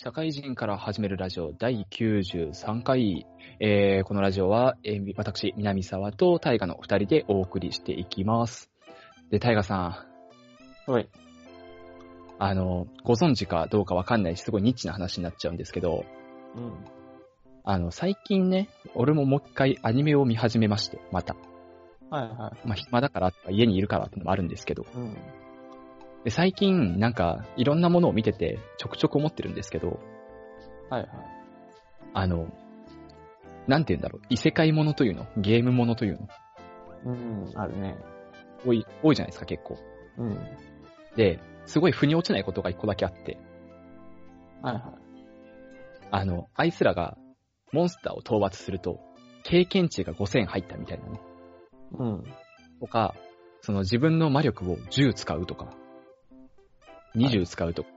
社会人から始めるラジオ第93回。えー、このラジオは、えー私、南沢と大河の二人でお送りしていきます。で、大河さん、はい。あの、ご存知かどうかわかんないし、すごいニッチな話になっちゃうんですけど、うん。あの、最近ね、俺ももう一回アニメを見始めまして、また。はいはまあ、暇だから家にいるからってのもあるんですけど、い。うん。で最近、なんか、いろんなものを見てて、ちょくちょく思ってるんですけど、はいはい。あの、なんて言うんだろう、異世界ものというの？ゲームものというの？うん、あるね。多い、多いじゃないですか、結構。うん。で、すごい腑に落ちないことが一個だけあって、はいはい。あの、あいつらがモンスターを討伐すると、経験値が5000入ったみたいなね。うん。とか、その自分の魔力を10使うとか、20使うとか、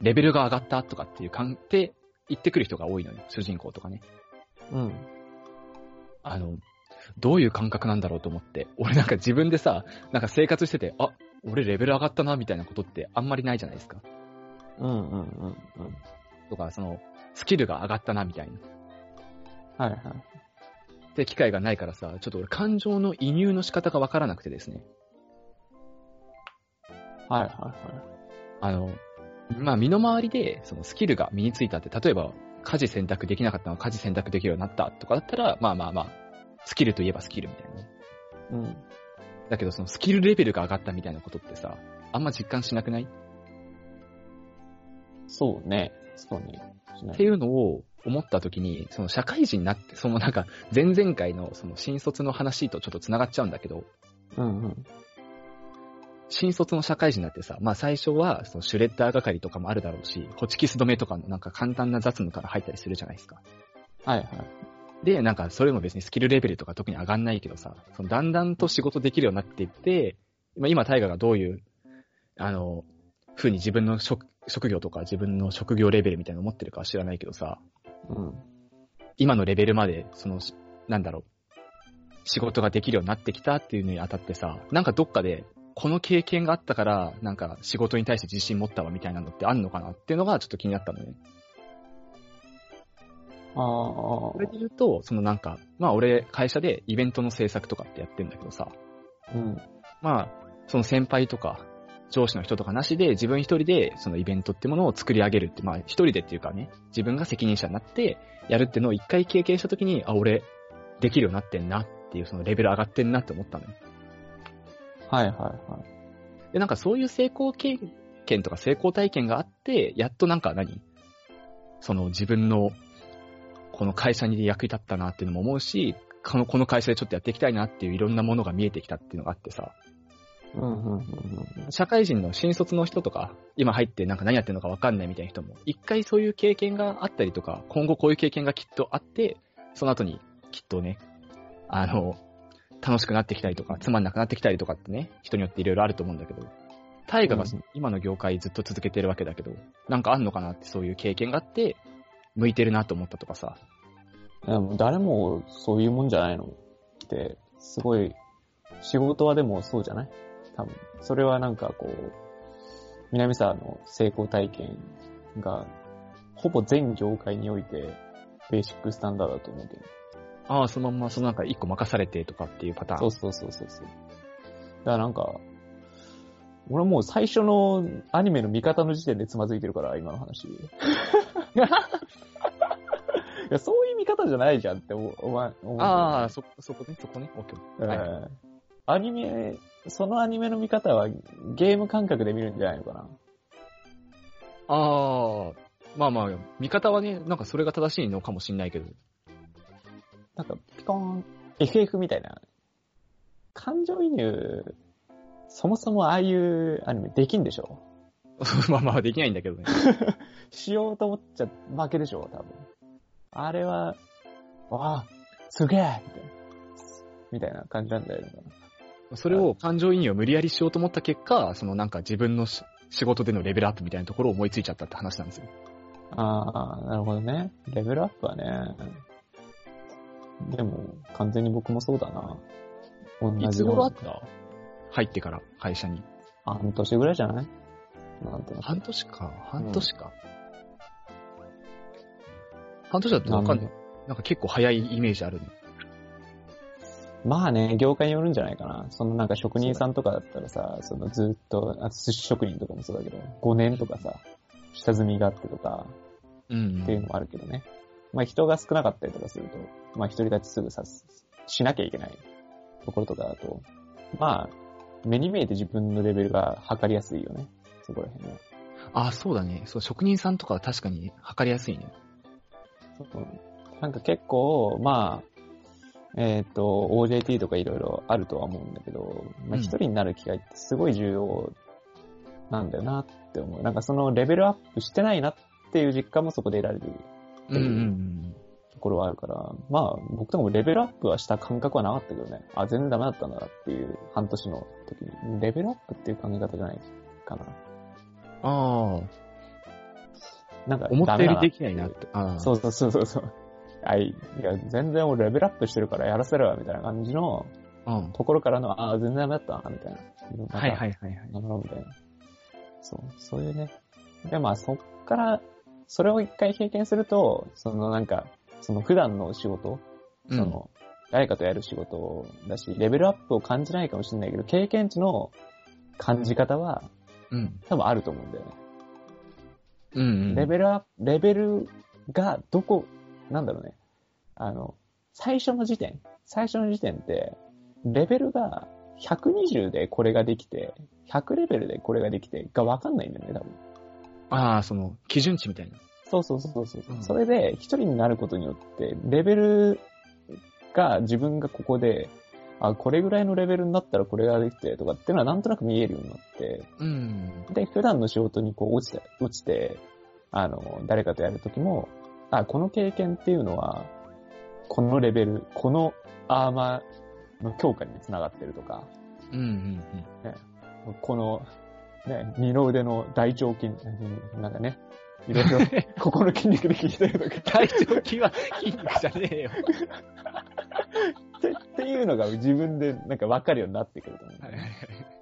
レベルが上がったとかっていう感って言ってくる人が多いのよ、主人公とかね。うん。あの、どういう感覚なんだろうと思って、俺なんか自分でさ、なんか生活してて、あ、俺レベル上がったな、みたいなことってあんまりないじゃないですか。うんうんうんうん。とか、その、スキルが上がったな、みたいな。はいはい。って機会がないからさ、ちょっと俺感情の移入の仕方がわからなくてですね。はいはいはい。あの、まあ、身の回りで、そのスキルが身についたって、例えば、家事選択できなかったのが家事選択できるようになったとかだったら、まあまあまあ、スキルといえばスキルみたいなね。うん。だけど、そのスキルレベルが上がったみたいなことってさ、あんま実感しなくない？っそうね。そうね。しないていうのを思った時に、その社会人になって、そのなんか、前々回のその新卒の話とちょっと繋がっちゃうんだけど、うんうん。新卒の社会人になってさ、まあ最初はそのシュレッダー係とかもあるだろうし、ホチキス止めとかのなんか簡単な雑務から入ったりするじゃないですか。はいはい。で、なんかそれも別にスキルレベルとか特に上がんないけどさ、そのだんだんと仕事できるようになっていって、まあ今タイガがどういう、あの、風に自分の職職業とか自分の職業レベルみたいなのを持ってるかは知らないけどさ、うん。今のレベルまで、その、なんだろう、仕事ができるようになってきたっていうのにあたってさ、なんかどっかで、この経験があったから、なんか仕事に対して自信持ったわみたいなのってあんのかなっていうのがちょっと気になったのね。ああ。それで言うと、そのなんか、まあ俺会社でイベントの制作とかってやってんだけどさ、うん。まあ、その先輩とか、上司の人とかなしで、自分一人でそのイベントってものを作り上げるって、まあ一人でっていうかね、自分が責任者になってやるっていうのを一回経験したときに、あ、俺、できるようになってんなっていう、そのレベル上がってんなって思ったのよ。はいはいはい。で、なんかそういう成功経験とか成功体験があって、やっとなんか何？その自分の、この会社に役に立ったなっていうのも思うし、この、この会社でちょっとやっていきたいなっていういろんなものが見えてきたっていうのがあってさ、うんうんうんうん。社会人の新卒の人とか、今入ってなんか何やってるのかわかんないみたいな人も、一回そういう経験があったりとか、今後こういう経験がきっとあって、その後にきっとね、あの、楽しくなってきたりとか、つまんなくなってきたりとかってね、人によっていろいろあると思うんだけど、大河がうん今の業界ずっと続けてるわけだけど、なんかあんのかなってそういう経験があって、向いてるなと思ったとかさ、でも誰もそういうもんじゃないのって、すごい、仕事はでもそうじゃない？多分。それはなんかこう、南沢の成功体験が、ほぼ全業界において、ベーシックスタンダードだと思うけど。ああ、そのままそのなんか一個任されてとかっていうパターン。そうそうそうそうそう。だからなんか、俺もう最初のアニメの見方の時点でつまずいてるから、今の話。いや、そういう見方じゃないじゃんって思う、お前、思う。ああ、そ、そこね、そこね、オッケー。はいえーアニメ、そのアニメの見方はゲーム感覚で見るんじゃないのかな。ああ、まあまあ、見方はね、なんかそれが正しいのかもしんないけど。なんか、ピコーン、FF みたいな。感情移入、そもそもああいうアニメできんでしょ？まあまあ、できないんだけどね。しようと思っちゃ負けでしょ多分。あれは、わあ、すげえみたいな。みたいな感じなんだよね。それを感情移入を無理やりしようと思った結果、そのなんか自分のし仕事でのレベルアップみたいなところを思いついちゃったって話なんですよ。ああ、なるほどね。レベルアップはね。でも、完全に僕もそうだな。同じいつ頃あった？入ってから、会社に。半年ぐらいじゃない？なんとなく。半年か、半年か。半年だとわかんない。なんか結構早いイメージあるね。まあね、業界によるんじゃないかな。そのなんか職人さんとかだったらさ、そのずっと、あ寿司職人とかもそうだけど、5年とかさ、下積みがあってとか、うん、っていうのもあるけどね。まあ人が少なかったりとかすると、まあ独り立ちすぐさ、しなきゃいけないところとかだと、まあ、目に見えて自分のレベルが測りやすいよね。そこら辺は。あ、そうだね。そう、職人さんとかは確かに測りやすいね。そうなんか結構、まあ、えっ、と、OJT とかいろいろあるとは思うんだけど、まあうん一人になる機会ってすごい重要なんだよなって思う。なんかそのレベルアップしてないなっていう実感もそこで得られるうんうんうん。ところはあるから、まあ僕とかもレベルアップはした感覚はなかったけどね。あ、全然ダメだったんだなっていう半年の時に。レベルアップっていう考え方じゃないかな。ああ、なんか、思ったよりでききないなって。ああ。そうそうそうそうそう。あい、いや、全然俺レベルアップしてるからやらせるわ、みたいな感じのうん。ところからの、ああ、全然ダメだったな、みたいな。はいはいはいはい。なるほど、みたいな。そう、そういうね。で、まあそっから、それを一回経験すると、そのなんか、その普段の仕事、その、誰かとやる仕事だし、レベルアップを感じないかもしれないけど、経験値の感じ方はうん。多分あると思うんだよね。うん。うん。レベルアップ、レベルがどこ、なんだろうね。あの、最初の時点、最初の時点って、レベルが120でこれができて、100レベルでこれができてがわかんないんだよね、多分。ああ、その、基準値みたいな。そうそうそうそう。うんそれで、一人になることによって、レベルが自分がここで、あ、これぐらいのレベルになったらこれができてとかっていうのはなんとなく見えるようになって、うん。で、普段の仕事にこう落ちて、落ちて、あの、誰かとやるときも、あ、この経験っていうのは、このレベル、このアーマーの強化につながってるとか、うんうんこの、ね、二の腕の大腸筋、なんかね、いろいろ、ここの筋肉で効いてるとか、体調筋は筋肉じゃねえよ。ってっていうのが自分でなんか分かるようになってくると思うんだよね。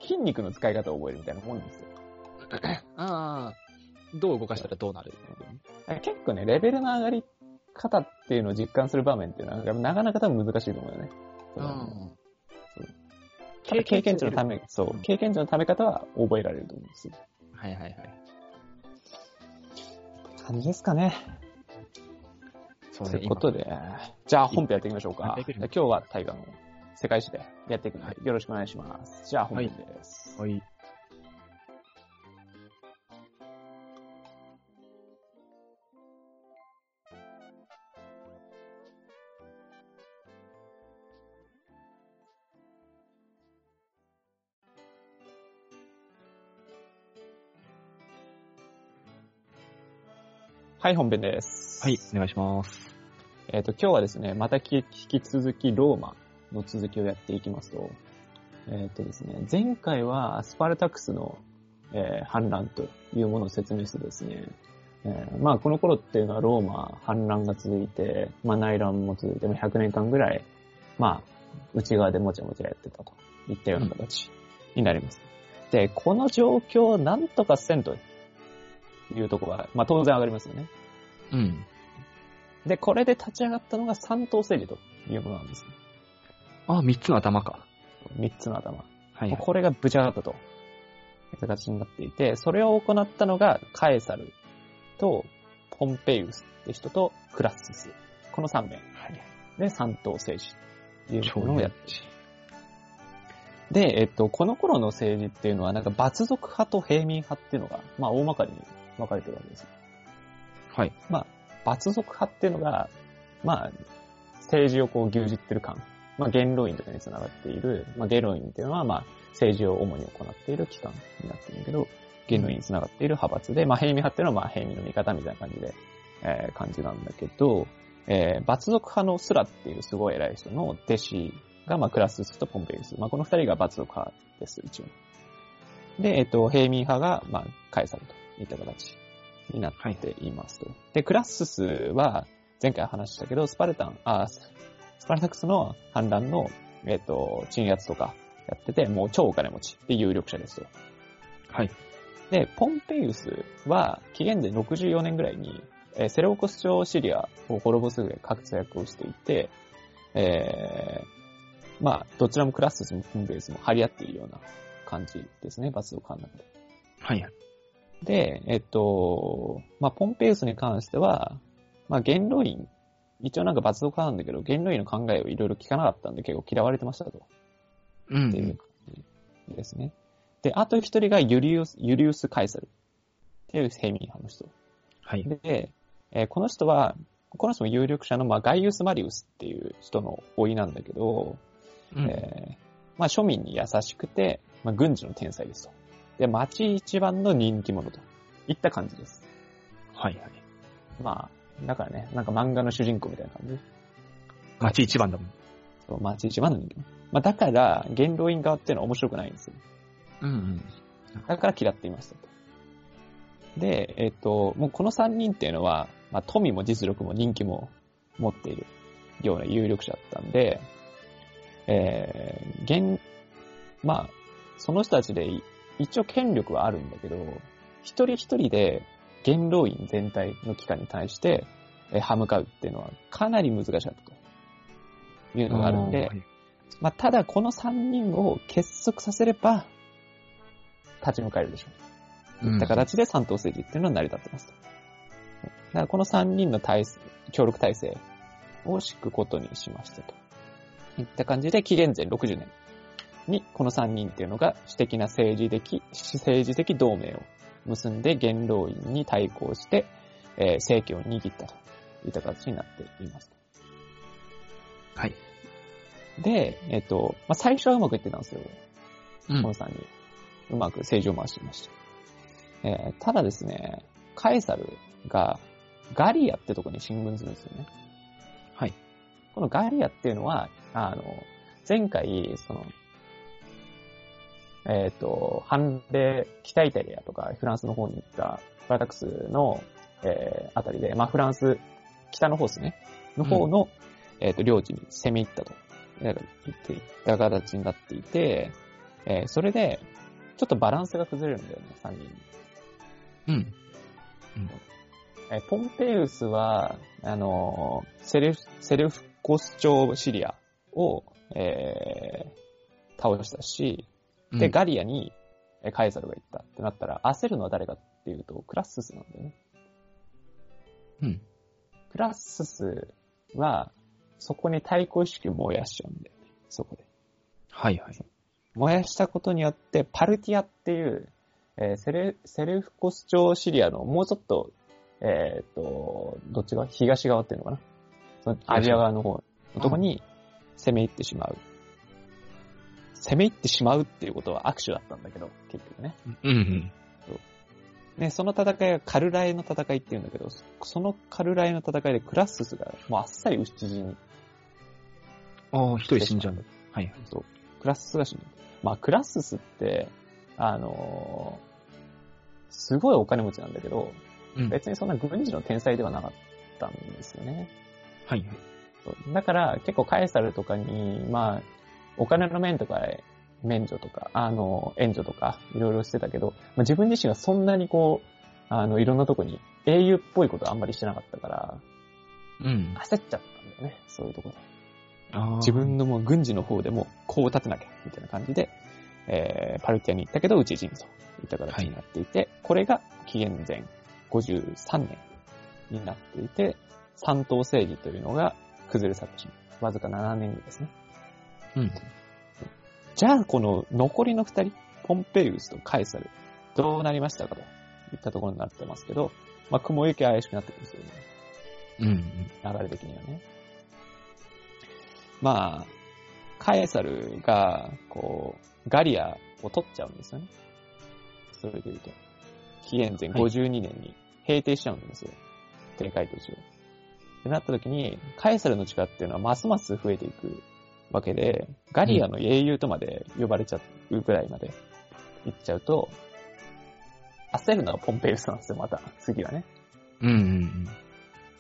筋肉の使い方を覚えるみたいなもんですよ。ああ、どう動かしたらどうなる結構ね、レベルの上がり方っていうのを実感する場面っていうのは、なかなか多分難しいと思うよね。ただ経験値のため、そう、経験値のため方は覚えられると思うんですよ。はいはいはい。感じですかね。そうねという、ことで、じゃあ本編やっていきましょうか。今日は大河の世界史でやっていくので、よろしくお願いします。じゃあ本編です。今。はい。はい、本編です。はい、お願いします。えっ、と、今日はですね、またき引き続きローマの続きをやっていきますと、えっ、とですね、前回はスパルタクスの、えー反乱というものを説明してですね、えーまあこの頃っていうのはローマ反乱が続いて、まあ内乱も続いて、まあ100年間ぐらい、まあ内側でもちゃもちゃやってたといったような形になります。で、この状況をなんとかせんというところは、まあ当然上がりますよね。うん。で、これで立ち上がったのが三等政治というものなんですね。あ、三つの頭か。三つの頭。はい、はい。これがぶち上がったと形になっていて、それを行ったのがカエサルとポンペイウスって人とクラッスス。この3名。で、三等政治っていうものをやってで、えっと、この頃の政治っていうのは、なんか、罰族派と平民派っていうのが、まあ、大まかに分かれてるわけですよ。はい。まあ罰族派っていうのが、まあ、政治をこう牛耳ってる感。まあ、元老院とかにつながっている、まあ、元老院っていうのは、まあ、政治を主に行っている機関になってるんだけど、元老院につながっている派閥で、まあ、平民派っていうのは、まあ、平民の味方みたいな感じで、えー感じなんだけど、えー、罰族派のスラっていうすごい偉い人の弟子が、まあ、クラススとポンペイウス。まあ、この二人が罰族派です、一応。で、えっ、と、平民派が、まあ、カエサルといった形になっていますと。で、クラッススは、前回話したけど、スパルタン、あ、ススパルタクスの反乱の、えっ、と、鎮圧とかやってて、もう超お金持ちで有力者ですと。はい。で、ポンペイウスは、紀元前64年ぐらいに、えーセレオコス朝シリアを滅ぼすぐらい活躍をしていて、えーまあ、どちらもクラッススもポンペウスも張り合っているような感じですね、罰を考えて。はいはい。で、えっと、まあ、ポンペウスに関しては、まあ、元老院、一応なんか罰則なんだけど、元老院の考えをいろいろ聞かなかったんで結構嫌われてましたと。うんっていう感じですね。で、あと一人がユリウス、ユリウス・カイサルっていうヘミ派の人。はい。で、えーこの人は、この人も有力者の、まあ、ガイウス・マリウスっていう人の甥いなんだけど、うんえーまあ、庶民に優しくて、まあ、軍事の天才ですと。で、町一番の人気者といった感じです。はいはい。まあ、だからね、なんか漫画の主人公みたいな感じ。街一番だもん。そう町一番の人気者。まあ、だから、元老院側っていうのは面白くないんですよ。うんうん。だから嫌っていましたと。で、えっ、と、もうこの3人っていうのは、まあ、富も実力も人気も持っているような有力者だったんで、えー、現、まあ、その人たちでい一応権力はあるんだけど、一人一人で元老院全体の機関に対して、えー歯向かうっていうのはかなり難しかったというのがあるんで、はいまあ、ただこの3人を結束させれば、立ち向かえるでしょう。いった形で三党政治っていうのは成り立ってますと。だからこの3人の体制協力体制を敷くことにしましたと。いった感じで、紀元前60年にこの3人っていうのが私的な政治的、政治的同盟を結んで元老院に対抗して、えー政権を握ったといった形になっています。はい。で、えっ、と、まあ、最初はうまくいってたんですよ。うんこの3人。うまく政治を回していました。えーただですね、カエサルがガリアってとこに進軍するんですよね。はい。このガリアっていうのは、あの、前回、その、えっ、と、反米、北イタリアとかフランスの方に行ったスパルタクスの、えーあたりで、まあフランス、北の方ですね。の方の、えっ、と、領地に攻め入ったと。言っていった形になっていて、えーそれで、ちょっとバランスが崩れるんだよね、3人。うん。えーポンペウスは、あのーセレフ、セレフコス朝シリアを、えー倒したし、で、ガリアにえーカエサルが行ったってなったら、焦るのは誰かっていうと、クラッススなんだよね。うん。クラッススは、そこに対抗意識を燃やしちゃうんだよね、そこで。はいはい。燃やしたことによって、パルティアっていう、えーセレ、セレフコス朝シリアのもうちょっと、えーっと、どっち側？東側っていうのかな？そのアジア側の方のとこに攻め入ってしまう。攻め入ってしまうっていうことは握手だったんだけど、結局ね。うんうん。ね、その戦いがカルラエの戦いっていうんだけど、そそのカルラエの戦いでクラッススがもうあっさり討ち死に。ああ、一人死んじゃうんだ。はいはい。そう。クラッススが死ぬ。まあ、クラッススって、あのーすごいお金持ちなんだけど、うん。別にそんな軍事の天才ではなかったんですよね。はいはい。そうだから、結構カエサルとかに、まあ、お金の面とか、免除とか、あの、援助とか、いろいろしてたけど、まあ、自分自身はそんなにこう、あの、いろんなとこに英雄っぽいことあんまりしてなかったから、うん。焦っちゃったんだよね、そういうところで。自分のもう軍事の方でもこう立てなきゃ、みたいな感じで、えー、パルティアに行ったけど、討ち死ぬといった形になっていて、これが紀元前53年になっていて、三党政治というのが崩れ去ってしまう。わずか7年後ですね。うん。じゃあ、この残りの二人、ポンペイウスとカエサル、どうなりましたかといったところになってますけど、まあ、雲行き怪しくなってくるんですよね。うん。流れ的にはね。まあ、カエサルが、こう、ガリアを取っちゃうんですよね。それで言うと。紀元前52年に平定しちゃうんですよ。帝海土地を。ってなった時に、カエサルの力っていうのはますます増えていくわけで、ガリアの英雄とまで呼ばれちゃうぐらいまで行っちゃうと、焦るのはポンペイウスなんですよ、また。次はね。うんうん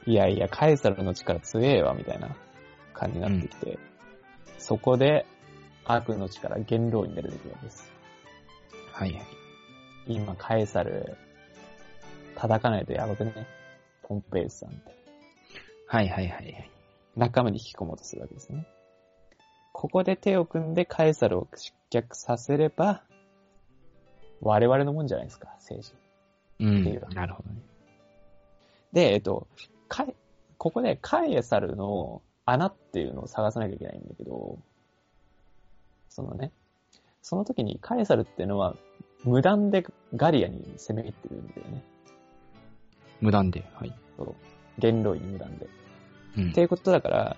いやいや、カエサルの力強えわ、みたいな感じになってきて、そこで悪の力、元老院が出てくるわけです。はいはい。今、カエサル、叩かないとやばくね？ポンペイウスさんって。はいはいはいはい。仲間に引き込もうとするわけですね。ここで手を組んでカエサルを失脚させれば、我々のもんじゃないですか、政治。うんっていうなるほどね。で、えっと、カエここでカエサルの穴っていうのを探さなきゃいけないんだけど、そのね、その時にカエサルっていうのは無断でガリアに攻め入ってるんだよね。無断で。はい。そう。元老院に無断で。うんっていうことだから、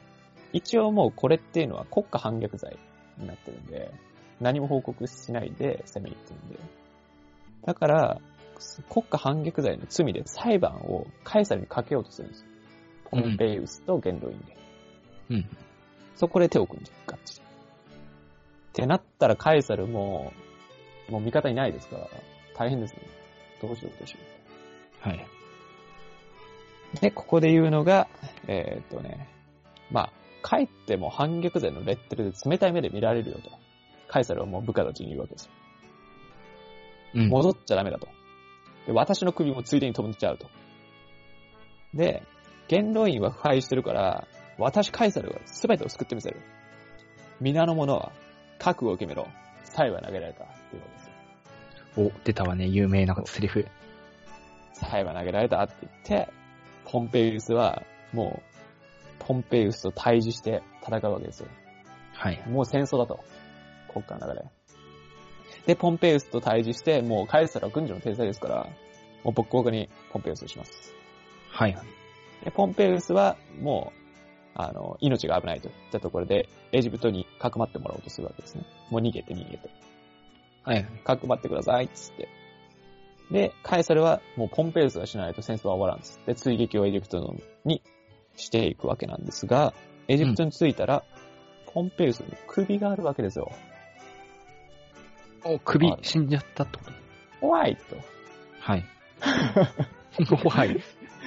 一応もうこれっていうのは国家反逆罪になってるんで、何も報告しないで攻め入ってるんで。だから、国家反逆罪の罪で裁判をカエサルにかけようとするんですよ。ポンペイウスと元老院で。うん。そこで手を組んでガッチリ。ってなったらカエサルも、もう味方いないですから、大変ですね。どうしようどうしよう。はい。で、ここで言うのが、えーっとね、まあ、帰っても反逆罪のレッテルで冷たい目で見られるよと。カエサルはもう部下たちに言うわけですよ。うん。戻っちゃダメだと。で、私の首もついでに飛んじゃうと。で、元老院は腐敗してるから、私カエサルが全てを救ってみせる。皆の者は覚悟を決めろ。才は投げられた。っていうわけですよ。お、出たわね、有名なセリフ。才は投げられたって言って、ポンペイウスは、もう、ポンペイウスと対峙して戦うわけですよ。はい。もう戦争だと。国家の中で。で、ポンペイウスと対峙して、もうカエサルは軍事の天才ですから、もうボッコボコにポンペイウスをします。はいはい。で、ポンペイウスは、もう、あの、命が危ないといったところで、エジプトにかくまってもらおうとするわけですね。もう逃げて逃げて。はいはい。かくまってください、つって。で、カエサルは、もうポンペイウスがしないと戦争は終わらんです。で、追撃をエジプトにしていくわけなんですが、エジプトに着いたら、ポンペイウスに首があるわけですよ。お、首はい死んじゃったってこと怖いと。はい。怖い。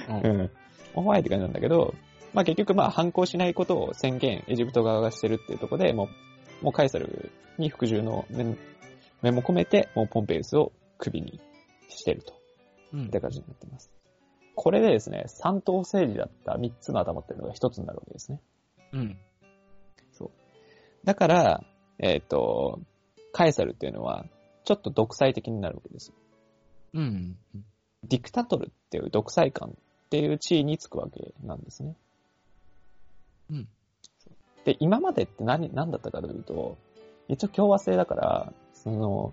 うんうん。怖いって感じなんだけど、まあ結局まあ反抗しないことを宣言、エジプト側がしてるっていうところで、もう、もうカエサルに服従の面面も込めて、もうポンペイウスを首にしてると。うんって感じになっています。これでですね、三頭政治だった三つの頭っていうのが一つになるわけですね。うん。だから、えっ、と、カエサルっていうのは、ちょっと独裁的になるわけですよ。うん。ディクタトルっていう独裁官っていう地位につくわけなんですね。うん。で、今までって何、何だったかというと、一応共和制だから、その、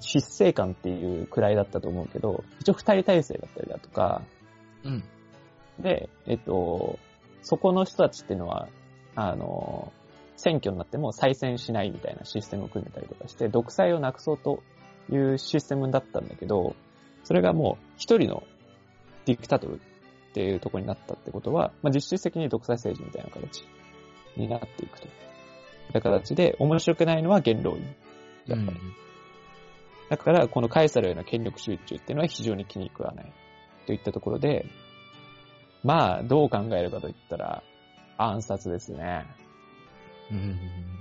執政官っていう位だったと思うけど、一応二人体制だったりだとか、うん。で、えっと、そこの人たちっていうのは、あの、選挙になっても再選しないみたいなシステムを組んでたりとかして、独裁をなくそうというシステムだったんだけど、それがもう一人のディクタトルっていうところになったってことは、まあ、実質的に独裁政治みたいな形になっていくと。いう形で、面白くないのは元老院。やっぱり。だから、このカエサルへの権力集中っていうのは非常に気に食わない。といったところで、まあ、どう考えるかといったら、暗殺ですね。うん。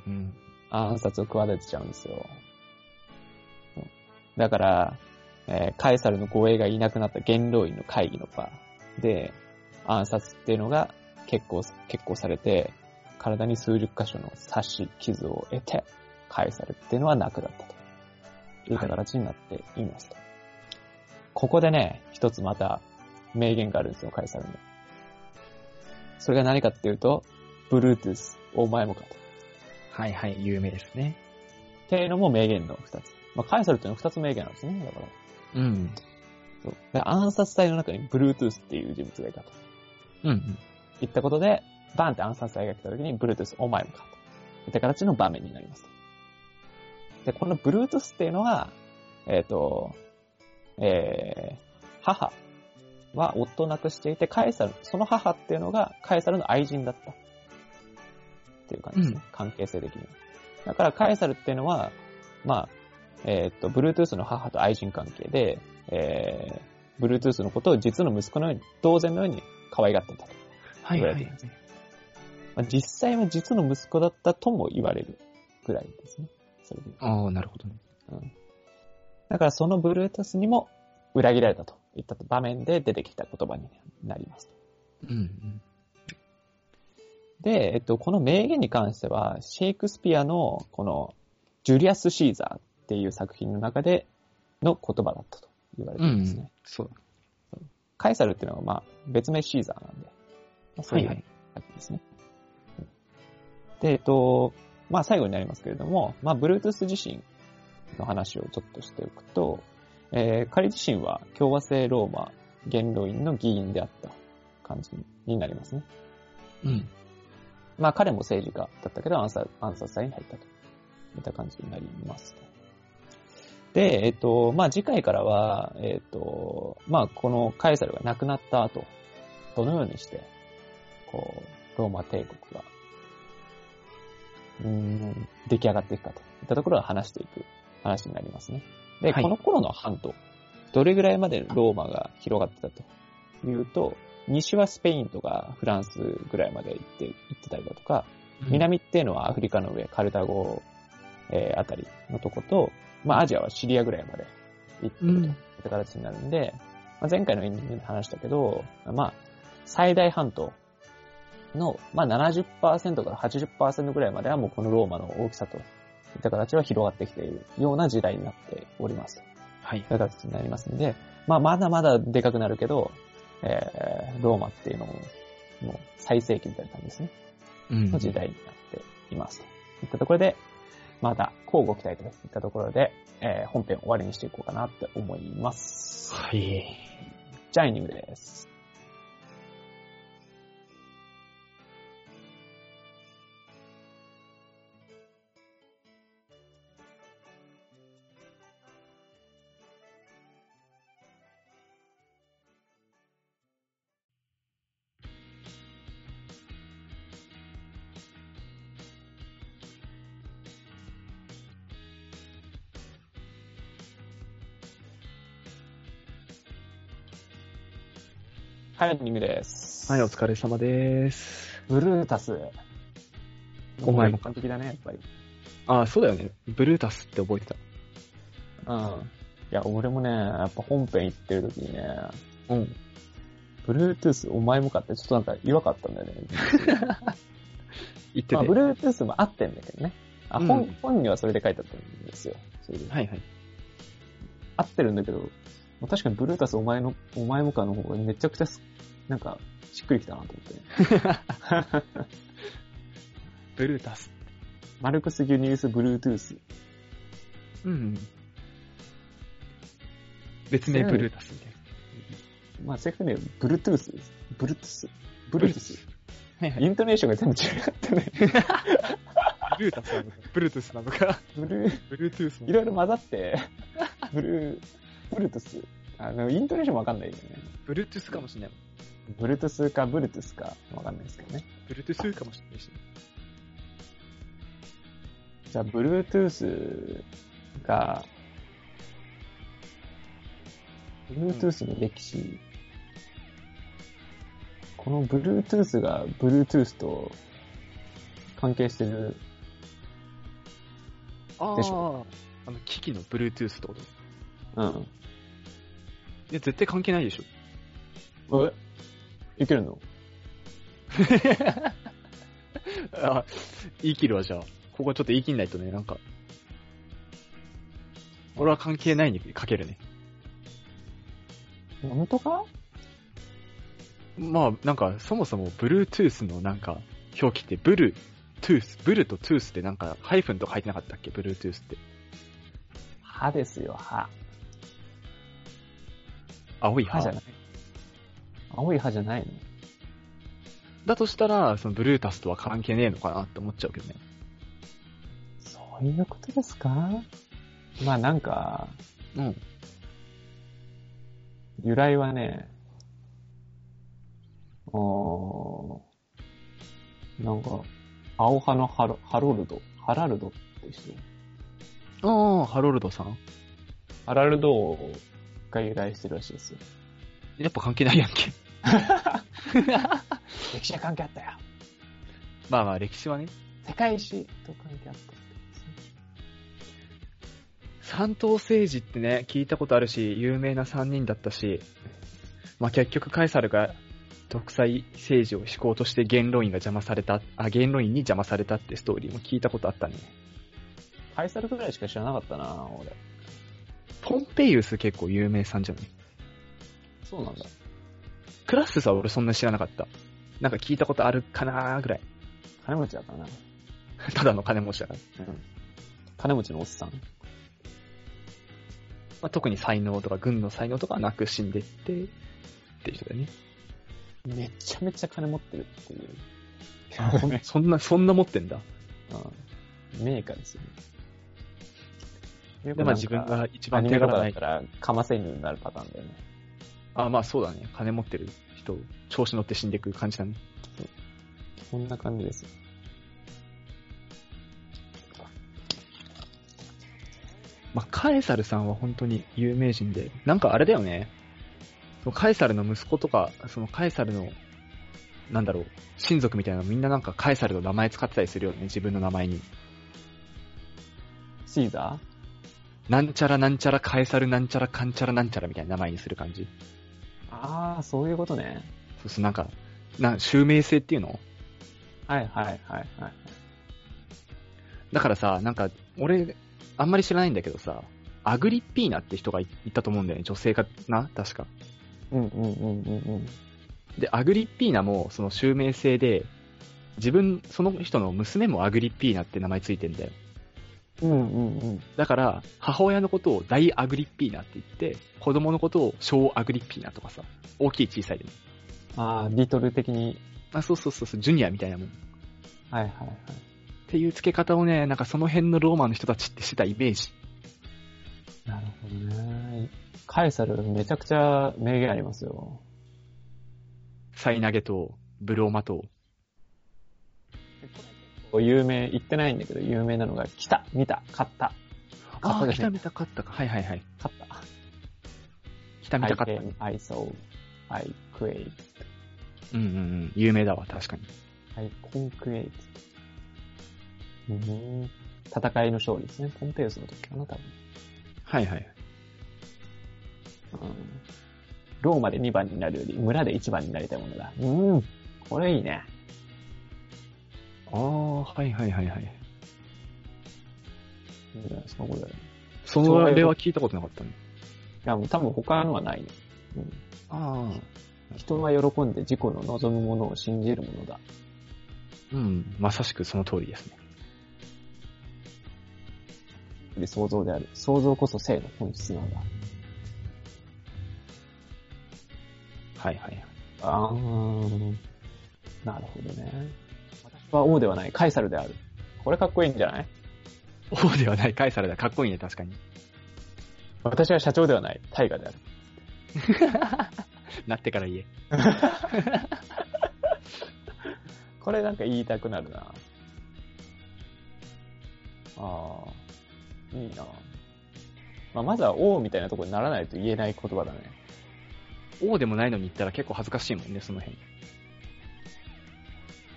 うん。暗殺を企てちゃうんですよ。だから、えーカエサルの護衛がいなくなった元老院の会議の場で、暗殺っていうのが結構、結構されて、体に数十箇所の刺し傷を得て、カエサルっていうのはなくなったと。いう形になっていますと。ここでね、一つまた名言があるんですよ、カエサルに。それが何かっていうと、Bluetooth、お前もかと。はいはい、有名ですね。っていうのも名言の二つ。まあ、カエサルっていうのは二つ名言なんですね。だから。うん。そう。で暗殺隊の中に Bluetooth っていう人物がいたと。うん。言ったことで、バンって暗殺隊が来た時に Bluetooth お前もかと。いった形の場面になりますと。で、この Bluetooth っていうのは、えっ、と、えー、母は夫を亡くしていて、カエサル、その母っていうのがカエサルの愛人だった。っていう感じですね。関係性的には。だからカエサルっていうのは、まあ、えっ、と、Bluetooth の母と愛人関係で、えー、Bluetooth のことを実の息子のように、同然のように可愛がってたと。はいはい。まあ、実際は実の息子だったとも言われるぐらいですね。それで。ああ、なるほどね。うん。だからその Bluetooth にも裏切られたと。いった場面で出てきた言葉になります。うん。で、えっと、この名言に関しては、シェイクスピアのこのジュリアス・シーザーっていう作品の中での言葉だったと言われてうん。いますね。そう。カエサルっていうのは、まあ、別名シーザーなんで、まあ、そういうはいはい感じですね。で、えっと、まあ、最後になりますけれども、まあ、Bluetooth 自身の話をちょっとしておくと、えー彼自身は共和制ローマ元老院の議員であった感じになりますね。うん。まあ、彼も政治家だったけど暗殺暗殺隊に入ったといった感じになります。で、えっと、まあ、次回からは、えっと、まあ、このカエサルが亡くなった後、どのようにして、こう、ローマ帝国が、うーん、出来上がっていくかといったところを話していく話になりますね。で、はい。この頃の半島、どれぐらいまでローマが広がってたというと、西はスペインとかフランスぐらいまで行って、行ってたりだとか、南っていうのはアフリカの上、カルタゴ、えーあたりのとこと、まあアジアはシリアぐらいまで行ってうんるといった形になるんで、まあ、前回のエンディングで話したけど、まあ、最大半島の、まあ70%から80%ぐらいまではもうこのローマの大きさといった形は広がってきているような時代になっております。はい。形になりますんで、まあまだまだでかくなるけど、えー、ローマっていうのも、もう最盛期みたいな感じですね。うんの時代になっています。といったところで、また、交互期待といったところで、えー本編終わりにしていこうかなって思います。はい。じゃあエンディングです。はい、エングです。はい、お疲れ様です。ブルータス。お前も完璧だね、やっぱり。ああ、そうだよね。ブルータスって覚えてた。うん。いや、俺もね、やっぱ本編行ってる時にね、うん。Bluetooth お前もかってちょっとなんか違和かったんだよね。まあ、言ってて。Bluetooth も合ってんだけどね。あ、うん本、本にはそれで書いてあったんですよ。はいはい。合ってるんだけど、もう確かに Bluetooth お前の、お前もかの方がめちゃくちゃす、なんか、しっくりきたなと思って。ブルータス。マルクス・ギュニウス・ブルートゥース。うん。別名ブルータスみたいな。まあ、正確にはブルートゥースです。ブルートゥース。ブルートゥース。はいはい。イントネーションが全部違ってね。ブルータスなのか、ブルートゥースなのか、ブルー、ブルートゥースいろいろ混ざって、ブルー、ブルートゥース。あの、イントネーションわかんないよね。ブルートゥースかもしれない。ブルートゥースかブルートゥースかわかんないですけどね。ブルートゥースかもしれないし。じゃあ、Bluetooth が、Bluetooth の歴史、この Bluetooth が Bluetooth と関係してる、あでしょ？あ。あの、機器のブルートゥースってこと？うん。いや、絶対関係ないでしょ。え？いけるの？あ、言い切るわ、じゃあ。ここちょっと言い切んないとね、なんか。俺は関係ないにかけるね。本当か？まあ、なんか、そもそも Bluetooth のなんか、表記って、ブル、トゥース、ブルとトゥースってなんか、ハイフンとか入ってなかったっけ ?Bluetooth って。歯ですよ、歯。青い歯歯じゃない。青い歯じゃないの？だとしたら、その Bluetooth とは関係ねえのかなって思っちゃうけどね。そういうことですか？まあなんか、うん。由来はね、おーなんか、青葉のハロハロルド、ハラルドって人？ああ、ハロルドさん？ハラルドが由来してるらしいですよ。やっぱ関係ないやんけ。歴史は関係あったよ。まあまあ、歴史はね。世界史と関係あった。三等政治ってね、聞いたことあるし、有名な3人だったし、まあ、結局カエサルが独裁政治を敷こうとして元老院が邪魔された、あ、元老院に邪魔されたってストーリーも聞いたことあったね。カエサルぐらいしか知らなかったな、俺。ポンペイウス結構有名さんじゃない？そうなんだ。クラッススは俺そんなに知らなかった。なんか聞いたことあるかなーぐらい。金持ちだったな。ただの金持ちだから。うん。金持ちのおっさん。まあ、特に才能とか軍の才能とかはなく死んでって、っていう人だよね。めちゃめちゃ金持ってるっていう。そんな、そんな持ってんだ。うん。メーカーですよね。で、まあ自分が一番手柄ないから、カマセイヌになるパターンだよね。あ、まあそうだね。金持ってる人、調子乗って死んでいく感じだね。こんな感じですよ。まあ、カエサルさんは本当に有名人で、なんかあれだよね。そのカエサルの息子とか、そのカエサルの、なんだろう、親族みたいなのみんななんかカエサルの名前使ってたりするよね、自分の名前に。シーザなんちゃらなんちゃらカエサルなんちゃらかんちゃらなんちゃらみたいな名前にする感じ。ーああ、そういうことね。そうそう、なんか、な、襲名性っていうの？はいはいはいはい。だからさ、なんか、俺、あんまり知らないんだけどさ、アグリッピーナって人がいいたと思うんだよね、女性かな？確か。うんうんうんうんうん。で、アグリッピーナも、その襲名性で、自分、その人の娘もアグリッピーナって名前ついてんだよ。うんうんうん。だから、母親のことを大アグリッピーナって言って、子供のことを小アグリッピーナとかさ、大きい小さいでも。ああ、リトル的に。あ、そうそうそうそう、ジュニアみたいなもん。っはいはいはい。ていう付け方をね、なんかその辺のローマの人たちってしてたイメージ。なるほどね。カエサルめちゃくちゃ名言ありますよ。サイ投げと、ブローマと、有名、言ってないんだけど、有名なのが、来た見た勝ったああ、勝ったね来た見たかったか。はいはいはい。勝った来た見たかった。I saw, I create, うんうんうん。有名だわ、確かに。I concrete. うん戦いの勝利ですね。ポンペウスの時かな、多分。はいはい。うんローマで2番になるより、村で1番になりたいものだ。うん。これいいね。ああ、はいはいはいはい。いいんじゃないですか、これ。いその例は聞いたことなかったね。や、もう多分他のはないね。ああ。うん。人が喜んで自己の望むものを信じるものだ。うん、まさしくその通りですね。で想像である。想像こそ性の本質なんだ。はいはい。あー。なるほどね。私は王ではない、カエサルである。これかっこいいんじゃない？王ではない、カエサルだ。かっこいいね、確かに。私は社長ではない、大河である。なってから言え。これなんか言いたくなるな。ああ、いいな。まあ、まずは王みたいなところにならないと言えない言葉だね。王でもないのに言ったら結構恥ずかしいもんね、その辺。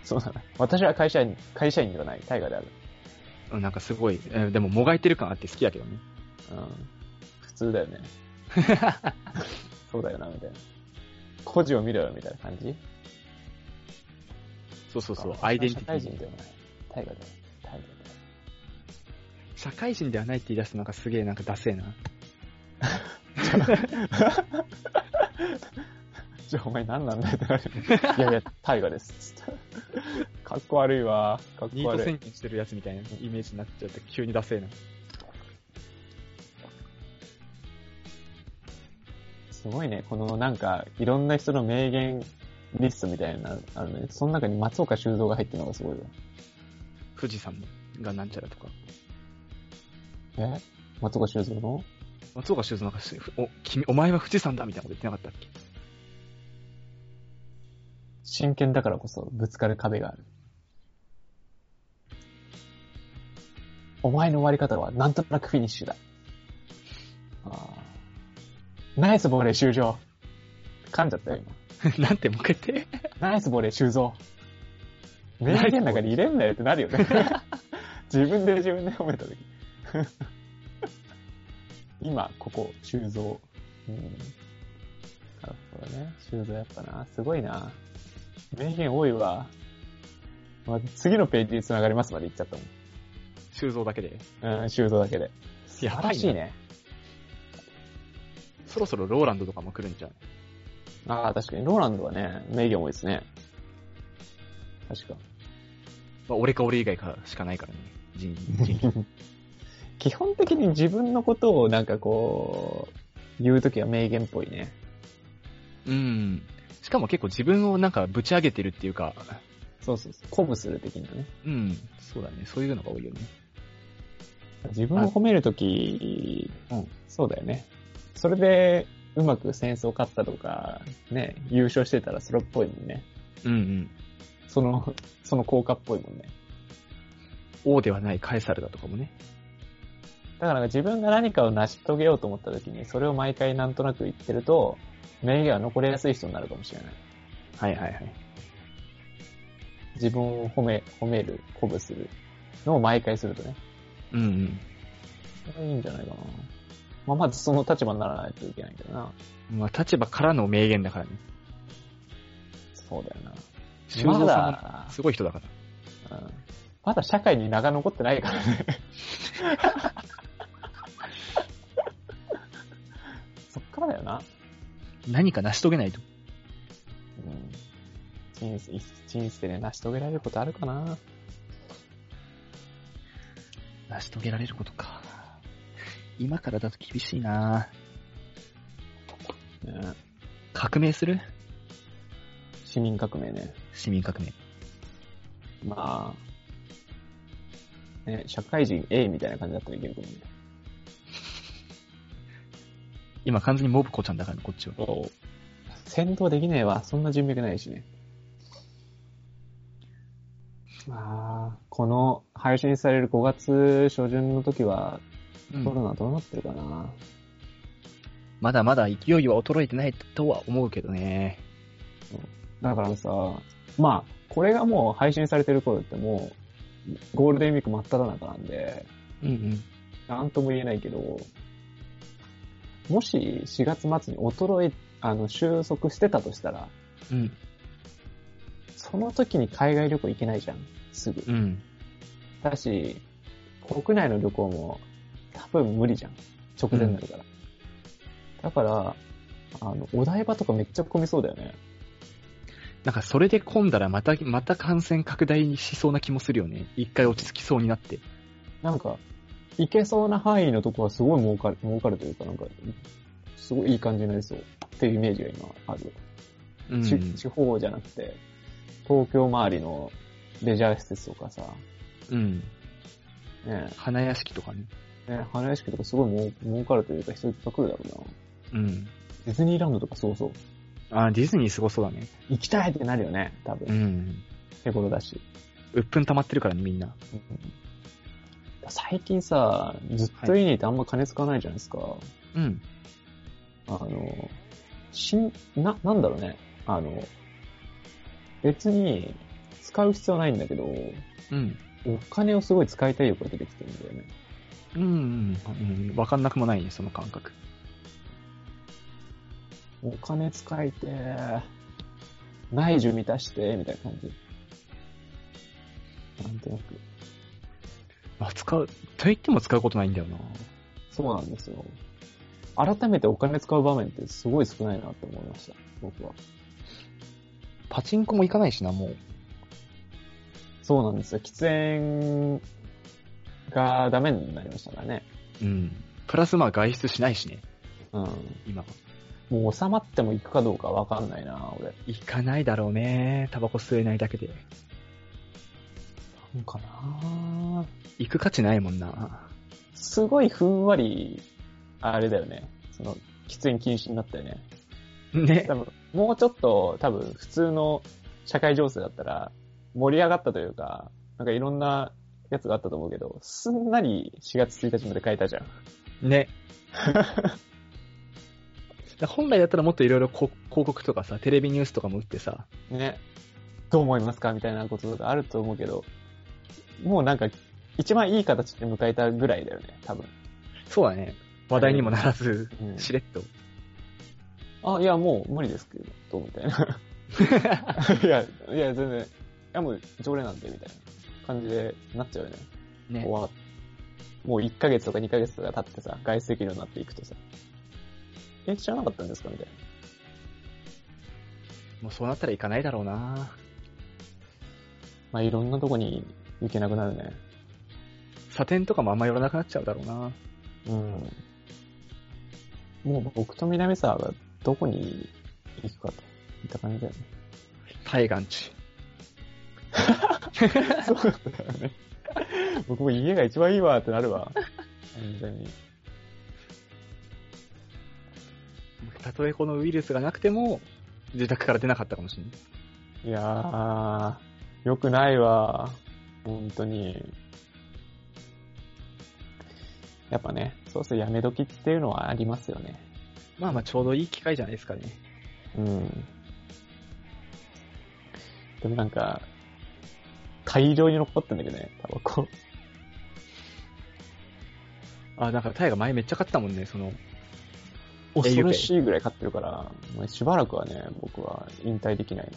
そうだね。私は会社員、会社員ではない、大河である。うんなんかすごい、えーでももがいてる感あって好きだけどね。うん。普通だよね。そうだよな、みたいな。孤児を見ろよ、みたいな感じ？そうそうそう、アイデンテ社会ィティ。人ではない。大河である。大河で社会人ではないって言い出すとなんかすげえなんかダセえな。じゃあお前何なんだよってなる。いやいや、大河です。かっこ悪いわ。かっこニート悪い。宣言してるやつみたいなイメージになっちゃって急にダセえな。すごいね。このなんか、いろんな人の名言リストみたいな、あるね。その中に松岡修造が入ってるのがすごいわ。富士山がなんちゃらとか。え？松岡修造の？松岡修造なんかしお、君、お前は富士山だみたいなこと言ってなかったっけ？真剣だからこそぶつかる壁がある。お前の終わり方はなんとなくフィニッシュだ。ナイスボレー修造。噛んじゃったよ、なんてもう一回言って。今。ナイスボレー修造。名言の中に入れんなよってなるよね。自分で自分で褒めたとき。今、ここ、修造。うん。なるほどね。修造やっぱな、すごいな。名言多いわ。まあ、次のページに繋がりますまで言っちゃった修造だけで？もん。うん、修造だけで。素晴らしいね。そろそろローランドとかも来るんじゃん。ああ、確かに、ローランドはね、名言多いですね。確か。まあ、俺か俺以外かしかないからね。人人類 基本的に自分のことをなんかこう、言うときは名言っぽいね。うん。しかも結構自分をなんかぶち上げてるっていうか、そうそうそう。鼓舞する的なね。うん。そうだね。そういうのが多いよね。自分を褒めるとき、うんそうだよね。それで、うまく戦争勝ったとか、ね、優勝してたらそれっぽいもんね。うんうん。その、その効果っぽいもんね。王ではないカエサルだとかもね。だから自分が何かを成し遂げようと思ったときに、それを毎回なんとなく言ってると、名言は残りやすい人になるかもしれない。はいはいはい。自分を褒め、褒める、鼓舞するのを毎回するとね。うんうん。それいいんじゃないかな。まあ、まずその立場にならないといけないけどな。まあ立場からの名言だからね。そうだよな。修造さんまだもすごい人だから。うんまだ社会に名が残ってないからね。そっからだよな。何か成し遂げないと。うん。人生、人生で成し遂げられることあるかな？成し遂げられることか。今からだと厳しいなね革命する？市民革命ね。市民革命。まあ、ね、社会人 A みたいな感じだったらいけるかもね。今完全にモブ子ちゃんだからね、こっちは。戦闘できねえわ。そんな人脈ないしね。まあ、この配信される5月初旬の時は、うんコロナどうなってるかな、まだまだ勢いは衰えてないとは思うけどね。だからさ、まあ、これがもう配信されてる頃ってもう、ゴールデンウィーク真っ只中なんで、うんうん。なんとも言えないけど、もし4月末に衰え、あの、収束してたとしたら、うん。その時に海外旅行行けないじゃん。すぐ。うん。だし、国内の旅行も多分無理じゃん。直前になるから。だから、あの、お台場とかめっちゃ混みそうだよね。なんかそれで混んだらまた、また感染拡大しそうな気もするよね。一回落ち着きそうになって。なんか、行けそうな範囲のとこはすごい儲かる、儲かるというか、なんか、すごいいい感じになりそうっていうイメージが今ある。うん。ち地方じゃなくて、東京周りのレジャー施設とかさ、うん。ね花屋敷とかね。え、ね花屋敷とかすごい儲儲かるというか人いっぱい来るだろうな。うん。ディズニーランドとかそうそう。あ、ディズニーすごそうだね。行きたいってなるよね、多分。うん。手頃だし。うっぷん溜まってるからね、みんな。最近さ、ずっと家にいてあんま金使わないじゃないですか。うん。あの、しん、な、なんだろうね。あの、別に使う必要はないんだけど、うん。お金をすごい使いたい欲が出てきてるんだよね。うん、うん、うん。わかんなくもないね、その感覚。お金使いてー、内需満たして、みたいな感じ。なんとなく。まあ、使う、と言っても使うことないんだよな。そうなんですよ。改めてお金使う場面ってすごい少ないなって思いました、僕は。パチンコも行かないしな、もう。そうなんですよ。喫煙がダメになりましたからね。うん。プラスまあ外出しないしね、うん。今は。もう収まっても行くかどうかわかんないな、俺。行かないだろうね。タバコ吸えないだけで。なんかな行く価値ないもんな。すごいふんわり、あれだよね。その、喫煙禁止になったよね。ね多。分、もうちょっと多分普通の社会情勢だったら盛り上がったというか、なんかいろんなやつがあったと思うけど、すんなり4月1日まで変えたじゃん。ね。だ本来だったらもっといろいろ広告とかさ、テレビニュースとかも打ってさ、ね。どう思いますか？みたいなこととかあると思うけど、もうなんか、一番いい形で迎えたぐらいだよね、多分。そうだね。話題にもならず、うんしれっと。あ、いや、もう無理ですけど、みたいな。いや、いや、全然、いや、もう常連なんで、みたいな感じでなっちゃうよね。ね終。わもう1ヶ月とか2ヶ月とか経ってさ、外出できるようになっていくとさ、え、知らなかったんですかみたいな。もうそうなったら行かないだろうなまあ、いろんなとこに行けなくなるね。サテンとかもあんま寄らなくなっちゃうだろうなうん。もう僕と南沢がどこに行くかといった感じだよね。対岸地。そうだよね。僕も家が一番いいわってなるわ。完全に。たとえこのウイルスがなくても、自宅から出なかったかもしれない。いやー、よくないわ。本当に。やっぱね、そうそうやめ時っていうのはありますよね。まあまあちょうどいい機会じゃないですかね。うん。でもなんか、大量に残ってんだけどね、タバコ。あ、だからタイが前めっちゃ買ってたもんね、その、恐ろしいぐらい買ってるから、しばらくはね、僕は引退できないの。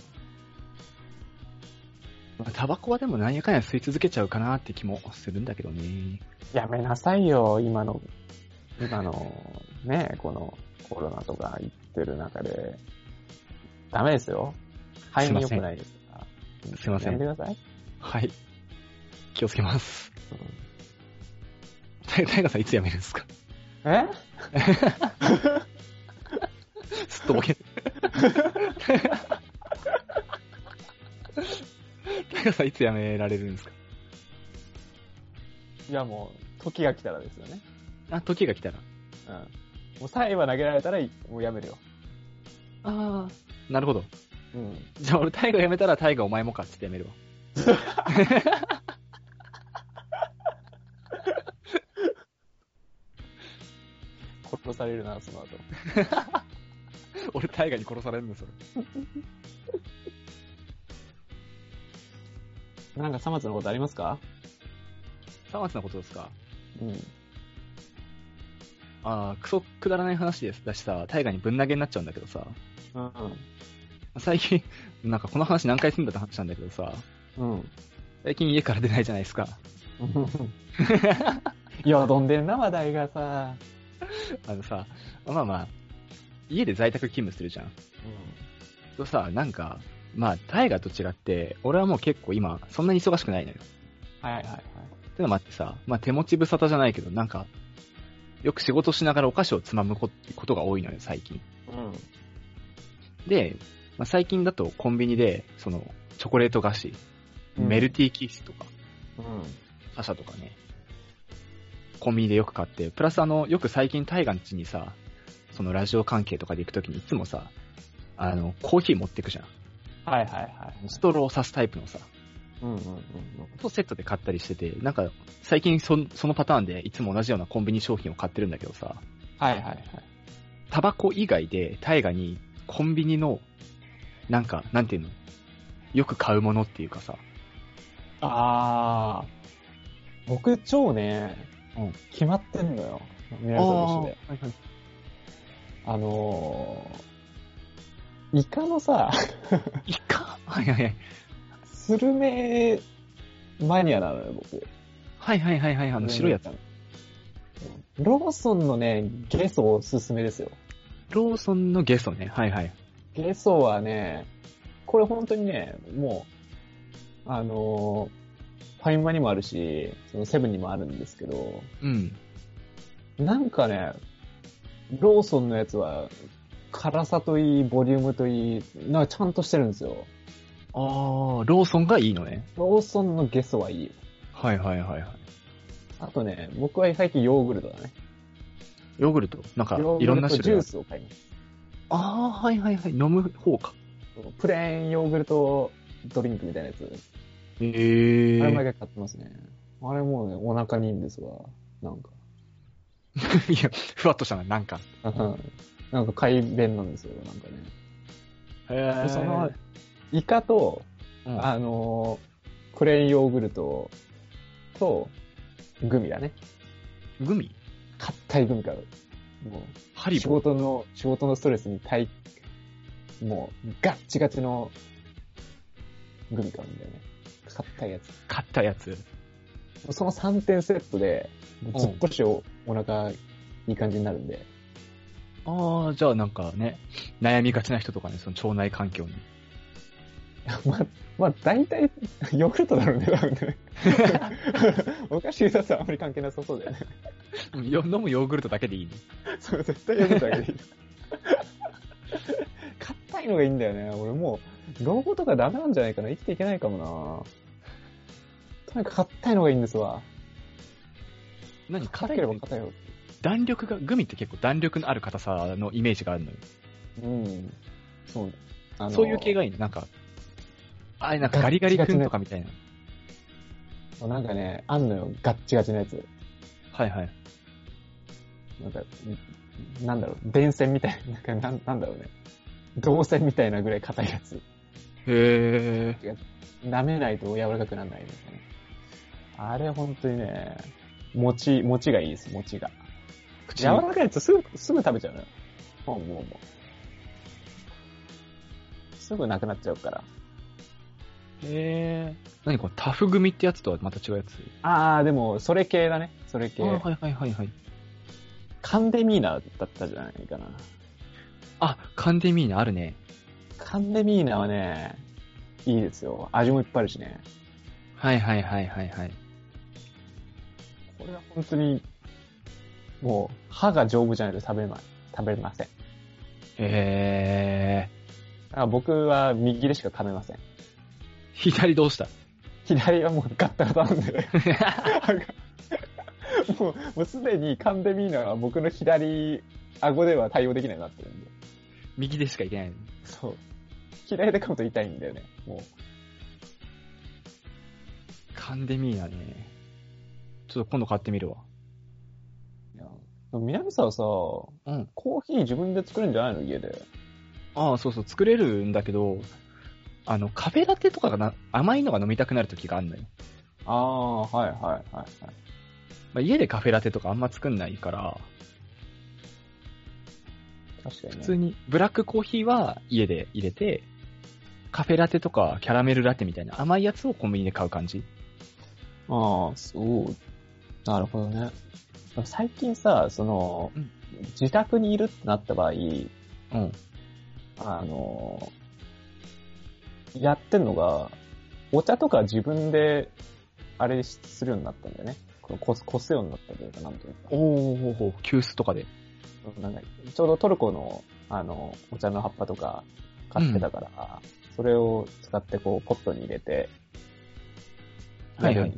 まあタバコはでもなんやかんや吸い続けちゃうかなって気もするんだけどね。やめなさいよ、今の、今の、ね、このコロナとか言ってる中で。ダメですよ。肺に良くないですから。すいませんやめてください。はい。気をつけます。うんタイタイガさんいつ辞めるんですか？え？すっとぼけ。タイガさんいつ辞められるんですか？いやもう、時が来たらですよね。あ、時が来たら。うん。もうサイは投げられたら、もうやめるよ。ああ。なるほど。うん。じゃあ俺タイガ辞めたらタイガお前もかっつって辞めるわ。殺されるな、その後。俺タイガに殺されるんだ、それ。なんか、さまつのことありますかさまつなことですかうん。ああ、クソくだらない話です。だしさ、タイガにぶん投げになっちゃうんだけどさ、うん。最近、なんかこの話何回すんだって話なんだけどさ、うん。最近家から出ないじゃないですか。いや、どんでんな、話題がさ。あのさ、まあまあ、家で在宅勤務するじゃん。うん。とさ、なんか、まあ、タイガと違って、俺はもう結構今、そんなに忙しくないのよ。はいはいはい。ってのもあってさ、まあ手持ち無沙汰じゃないけど、なんか、よく仕事しながらお菓子をつまむこことが多いのよ、最近。うん。で、まあ、最近だとコンビニで、その、チョコレート菓子、うんメルティーキースとか、うん。サシャとかね、コンビニでよく買って、プラスあの、よく最近タイガン家にさ、そのラジオ関係とかで行くときにいつもさ、あの、コーヒー持ってくじゃん。はいはいはい。ストローを刺すタイプのさ、うんうんうんうん。とセットで買ったりしてて、なんか、最近そそのパターンでいつも同じようなコンビニ商品を買ってるんだけどさ、はいはいはい。タバコ以外でタイガにコンビニの、なんか、なんていうの？よく買うものっていうかさ、あー。僕超ね、うん決まってんのよ。皆さんと一緒で。はいはいあのー、イカのさ、イカ？はいはいはい。スルメマニアなのよ、僕。はいはいはいはい、あの白いやつ。。ローソンのね、ゲソおすすめですよ。ローソンのゲストね。はいはい。ゲソはね、これ本当にね、もう、あのーファインマにもあるし、そのセブンにもあるんですけど、うん。なんかね、ローソンのやつは、辛さといい、ボリュームといい、なんかちゃんとしてるんですよ。あー、ローソンがいいのね。ローソンのゲソはいいよ。はいはいはいはい。あとね、僕は最近ヨーグルトだね。ヨーグルト？なんか、いろんグルトジュー。スを買います。あー、はいはいはい。飲む方か。プレーンヨーグルトドリンクみたいなやつ。へー。あれ毎回買ってますね。あれもうね、お腹にいいんですわ。なんか。いや、ふわっとしたな、なんか。なんか快便なんですよ、なんかね。へでその、イカと、うんあのー、プレーンヨーグルトと、グミだね。グミ？硬いグミ買う。もう、仕。事の、仕事のストレスに対、もう、ガッチガチのグミ買うんだよね。硬いやつ。買ったやつ。その3点セットで、もうずっこしおお腹いい感じになるんで。ああ、じゃあなんかね、悩みがちな人とかね、その腸内環境に。まあ、まあ、大体、ヨーグルトだろうね、多分ね。お菓子だとあんまり関係なさそうだよね。よ飲むヨーグルトだけでいいね。そう、絶対ヨーグルトだけでいい。硬いのがいいんだよね。俺もう、老後とかダメなんじゃないかな。生きていけないかもな。とにかく硬いのがいいんですわ。何硬ければ硬いよ。弾力が、グミって結構弾力のある硬さのイメージがあるのよ。うん。そう。あのそういう系がいいね。なんか、あれなんかガリガリ君とかみたいな。なんかね、あんのよ。ガッチガチのやつ。はいはい。なんか、んなんだろう、電線みたいな、なんかなんだろうね。銅線みたいなぐらい硬いやつ。へえ。舐めないと柔らかくならないみたいな。あれ本当にね、餅、餅がいいです、餅が。口柔らかいやつすぐ、すぐ食べちゃうのよ。もうもうもう。すぐなくなっちゃうから。へえ。何これタフ組ってやつとはまた違うやつ？あー、でも、それ系だね。それ系。はいはいはいはい。カンデミーナだったじゃないかな。あ、カンデミーナあるね。カンデミーナはね、いいですよ。味もいっぱいあるしね。はいはいはいはいはい。これは本当に、もう、歯が丈夫じゃないと食べま、食べれません。へえ。だから僕は右でしか噛めません。左どうした？左はもうガッタガタなんで、もう、もうすでにカンデミーナは僕の左顎では対応できないなってるんで。右でしかいけないの？そう。左で噛むと痛いんだよね、もカンデミーナね。ちょっと今度買ってみるわ。南沢さ、うん。コーヒー自分で作るんじゃないの？家で。ああ、そうそう、作れるんだけど、あの、カフェラテとかがな、甘いのが飲みたくなる時があるのよ。ああ、はいはいはいはい。まあ、家でカフェラテとかあんま作んないから、確かにね。普通にブラックコーヒーは家で入れて、カフェラテとかキャラメルラテみたいな甘いやつをコンビニで買う感じああ、そう。なるほどね。最近さ、その、うん自宅にいるってなった場合、うん。あの、やってんのが、お茶とか自分で、あれするようになったんだよね。このこす、こすようになったというか、なんというか。おーほほ急須とかで。なんかちょうどトルコの、あの、お茶の葉っぱとか買ってたから、それを使ってこう、ポットに入れて、はいはい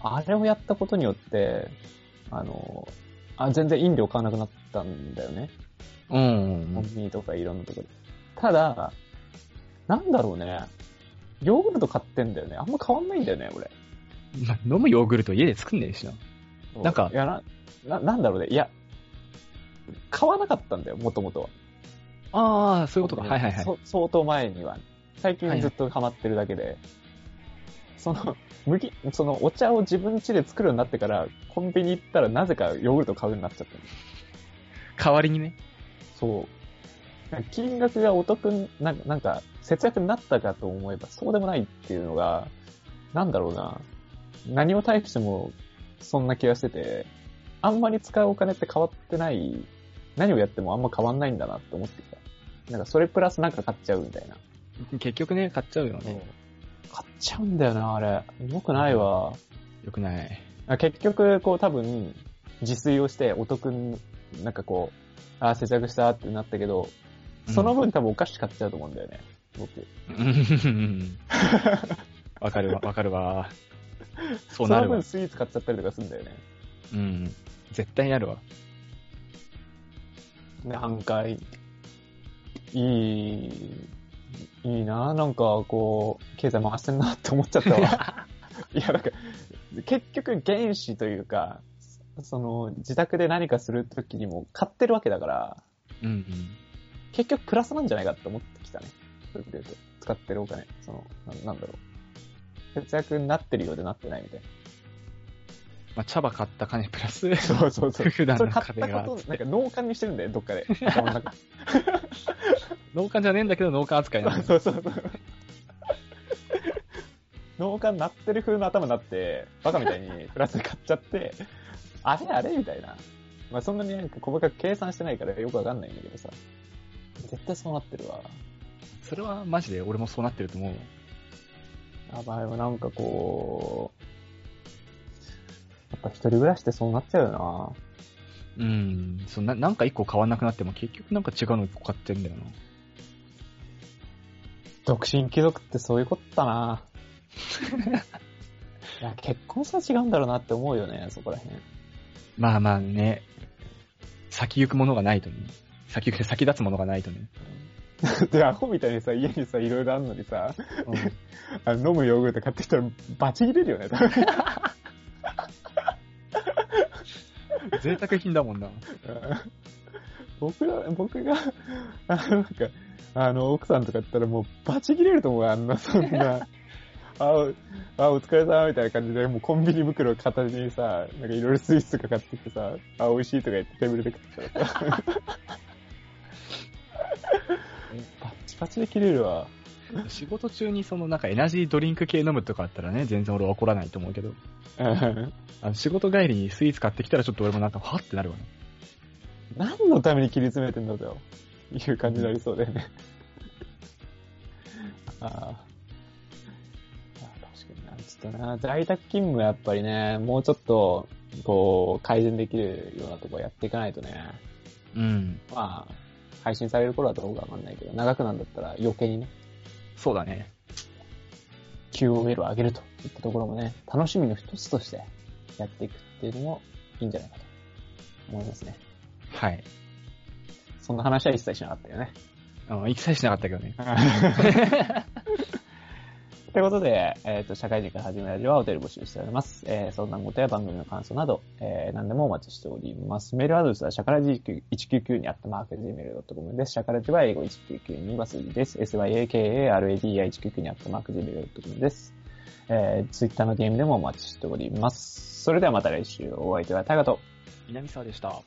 あれをやったことによって、あの、あ、全然飲料買わなくなったんだよね。うんコンビニとかいろんなところで。ただ、なんだろうね。ヨーグルト買ってんだよね。あんま変わんないんだよね、俺。ま飲むヨーグルト家で作んねえしな。なんかいや、な、な、なんだろうね。いや、買わなかったんだよ、もともとは。ああ、そういうことか。はいはいはい。そ相当前には。最はいはい近ずっとハマってるだけで。その、麦、そのお茶を自分家で作るようになってから、コンビニ行ったらなぜかヨーグルト買うようになっちゃったの代わりにね。そう。金額がお得にな、なんか、節約になったかと思えば、そうでもないっていうのが、なんだろうな。何を対しても、そんな気がしてて、あんまり使うお金って変わってない、何をやってもあんま変わんないんだなって思ってきた。なんか、それプラスなんか買っちゃうみたいな。結局ね、買っちゃうよね。買っちゃうんだよな、あれ。よくないわ。よくない。結局、こう多分、自炊をしてお得に、なんかこう、あー節約したってなったけど、その分多分お菓子買っちゃうと思うんだよね、僕。うんわかるわ、わかるわ。そうなるわその分。スイーツ買っちゃったりとかするんだよね。うん。絶対なるわ。なんか、いい、いいななんかこう、経済回してんなって思っちゃったわ。いや、なんか、結局原資というか、その、自宅で何かするときにも買ってるわけだから、うんうん。結局プラスなんじゃないかって思ってきたね。そういうこと言うと使ってるお金。その、ななんだろう。節約になってるようでなってないみたいな。まあ、茶葉買った金プラス、そうそうそう。普段のそれ買ったこと、なんか脳幹にしてるんだよ、どっかで。頭の中農家じゃねえんだけど農家扱いなんだ。そうそうそう。脳幹なってる風の頭になって、バカみたいにプラスで買っちゃって、あれあれみたいな。まあそんなになんか細かく計算してないからよくわかんないんだけどさ。絶対そうなってるわ。それはマジで俺もそうなってると思う。やばいわ、なんかこう、やっぱ一人暮らしってそうなっちゃうよなうん。そうななんか一個変わんなくなっても結局なんか違うの一個買ってんだよな。独身貴族ってそういうことだな いや、結婚したら違うんだろうなって思うよね、そこら辺。まあまあね、先行くものがないとね。先行く、先立つものがないとね。で、アホみたいにさ、家にさ、いろいろあるのにさ、うん あの飲むヨーグルト買ってきたらバチ切れるよね、多分。贅沢品だもんな。僕ら、僕が、あの、なんか、あの、奥さんとかやったらもうバチ切れると思うよあんな、そんな。あ、おあ、お疲れ様みたいな感じで、もうコンビニ袋片手にさ、なんかいろいろスイーツとか買ってきてさ、あ、美味しいとか言ってテーブルで食ってたらさ。バッチバチで切れるわ。仕事中にそのなんかエナジードリンク系飲むとかあったらね、全然俺は怒らないと思うけど、うんあの仕事帰りにスイーツ買ってきたらちょっと俺もなんか、はってなるわね。何のために切り詰めてんだという感じになりそうだよね。ああ。あ確かにな。ちょっとな、在宅勤務はやっぱりね、もうちょっと、こう、改善できるようなところやっていかないとね。うん。まあ、配信される頃はどうかわかんないけど、長くなんだったら余計にね、そうだね。QOL を上げるといったところもね、楽しみの一つとしてやっていくっていうのもいいんじゃないかと思いますね。はい。そんな話は一切しなかったよね。うん、一切しなかったけどね。ということで、えっ、と、社会人から始めるラジオはお便り募集しております。えー、相談事や番組の感想など、えー、何でもお待ちしております。メールアドレスは、シャカラジ199にあったマーク Gmail.com です。シャカラジは英語1992は数字です。syakaradi199 にあったマーク Gmail.com です。えー、ツイッターの DM でもお待ちしております。それではまた来週、お相手はタガと。南沢でした。